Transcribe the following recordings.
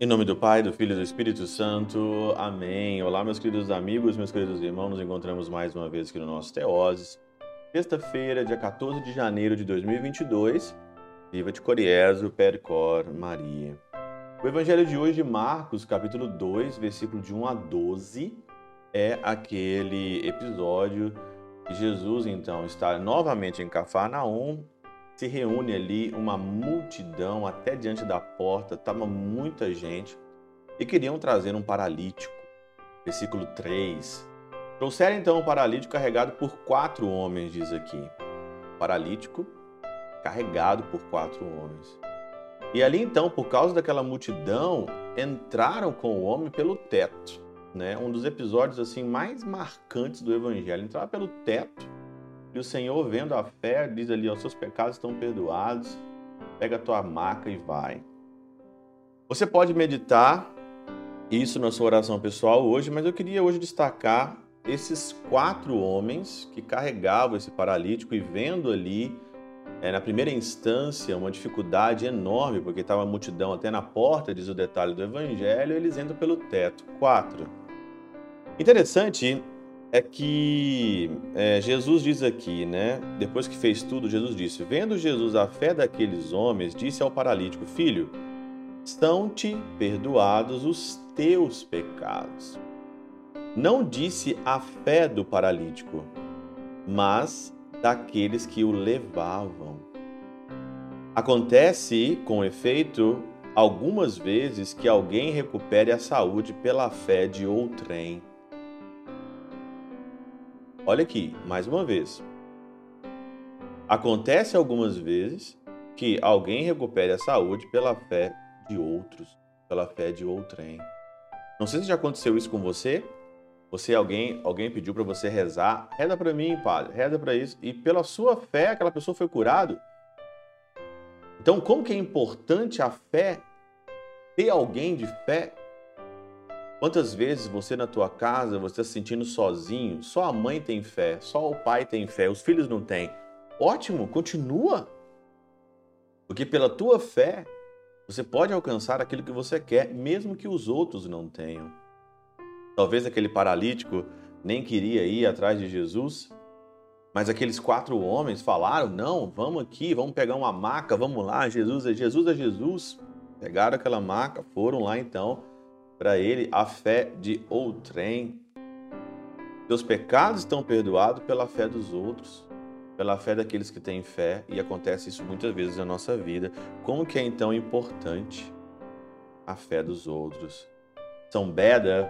Em nome do Pai, do Filho e do Espírito Santo. Amém. Olá, meus queridos amigos, meus queridos irmãos. Nos encontramos mais uma vez aqui no nosso Teoses. Sexta-feira, dia 14 de janeiro de 2022. Viva de Coriezo, Percor, Maria. O evangelho de hoje, Marcos, capítulo 2, versículo de 1 a 12, é aquele episódio Jesus, então, está novamente em Cafarnaum se reúne ali uma multidão até diante da porta, estava muita gente e queriam trazer um paralítico. Versículo 3. Trouxeram então um paralítico carregado por quatro homens, diz aqui. Paralítico carregado por quatro homens. E ali então, por causa daquela multidão, entraram com o homem pelo teto, né? Um dos episódios assim mais marcantes do evangelho, entrar pelo teto e o Senhor, vendo a fé, diz ali: os seus pecados estão perdoados, pega a tua maca e vai. Você pode meditar isso na sua oração pessoal hoje, mas eu queria hoje destacar esses quatro homens que carregavam esse paralítico e vendo ali, é, na primeira instância, uma dificuldade enorme, porque estava a multidão até na porta, diz o detalhe do evangelho, eles entram pelo teto. Quatro. Interessante é que é, Jesus diz aqui, né? Depois que fez tudo, Jesus disse: Vendo Jesus a fé daqueles homens, disse ao paralítico: Filho, estão-te perdoados os teus pecados. Não disse a fé do paralítico, mas daqueles que o levavam. Acontece, com efeito, algumas vezes que alguém recupere a saúde pela fé de outrem Olha aqui, mais uma vez. Acontece algumas vezes que alguém recupere a saúde pela fé de outros, pela fé de outrem. Não sei se já aconteceu isso com você. Você alguém, alguém pediu para você rezar, reza para mim, padre, reza para isso e pela sua fé aquela pessoa foi curado. Então, como que é importante a fé ter alguém de fé Quantas vezes você na tua casa, você está se sentindo sozinho, só a mãe tem fé, só o pai tem fé, os filhos não têm. Ótimo, continua. Porque pela tua fé, você pode alcançar aquilo que você quer, mesmo que os outros não tenham. Talvez aquele paralítico nem queria ir atrás de Jesus, mas aqueles quatro homens falaram: não, vamos aqui, vamos pegar uma maca, vamos lá, Jesus é Jesus é Jesus. Pegaram aquela maca, foram lá então para ele a fé de outrem. Teus pecados estão perdoados pela fé dos outros, pela fé daqueles que têm fé, e acontece isso muitas vezes na nossa vida. Como que é então importante a fé dos outros? São Beda,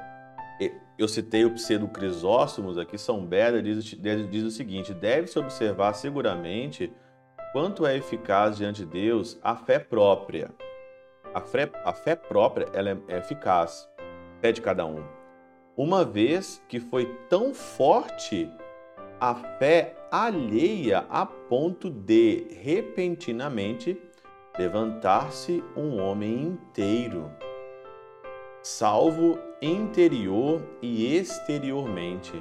eu citei o pseudo Crisóstomos aqui, São Beda diz, diz o seguinte: deve-se observar seguramente quanto é eficaz diante de Deus a fé própria a fé, a fé própria ela é, é eficaz, fé de cada um. Uma vez que foi tão forte a fé alheia a ponto de repentinamente levantar-se um homem inteiro, salvo interior e exteriormente,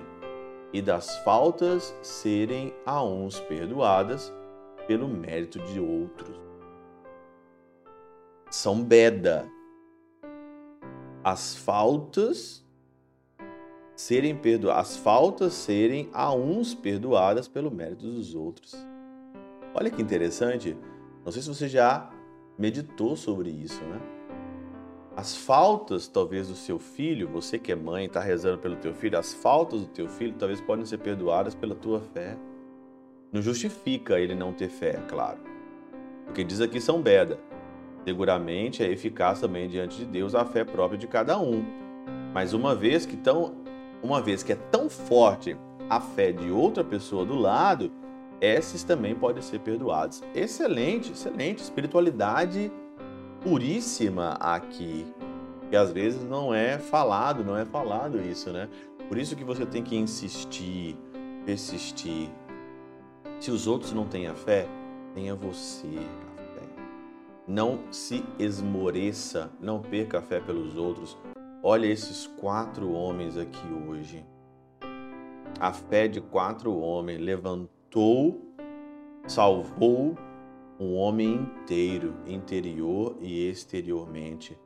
e das faltas serem a uns perdoadas pelo mérito de outros. São Beda. As faltas serem perdoadas, as faltas serem a uns perdoadas pelo mérito dos outros. Olha que interessante. Não sei se você já meditou sobre isso, né? As faltas, talvez, do seu filho, você que é mãe, está rezando pelo teu filho, as faltas do teu filho talvez podem ser perdoadas pela tua fé. Não justifica ele não ter fé, claro. Porque diz aqui São Beda, Seguramente é eficaz também diante de Deus a fé própria de cada um. Mas uma vez que tão, uma vez que é tão forte a fé de outra pessoa do lado, esses também podem ser perdoados. Excelente, excelente espiritualidade puríssima aqui. Que às vezes não é falado, não é falado isso, né? Por isso que você tem que insistir, persistir. Se os outros não têm a fé, tenha você. Não se esmoreça, não perca a fé pelos outros. Olha esses quatro homens aqui hoje. a fé de quatro homens levantou, salvou um homem inteiro, interior e exteriormente.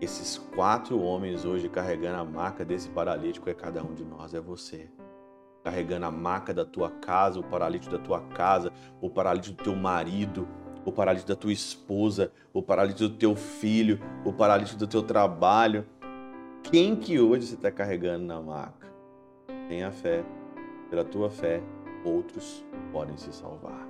Esses quatro homens hoje carregando a marca desse paralítico é cada um de nós, é você. Carregando a marca da tua casa, o paralítico da tua casa, o paralítico do teu marido, o paralítico da tua esposa, o paralítico do teu filho, o paralítico do teu trabalho. Quem que hoje você está carregando na maca? Tenha fé. Pela tua fé, outros podem se salvar.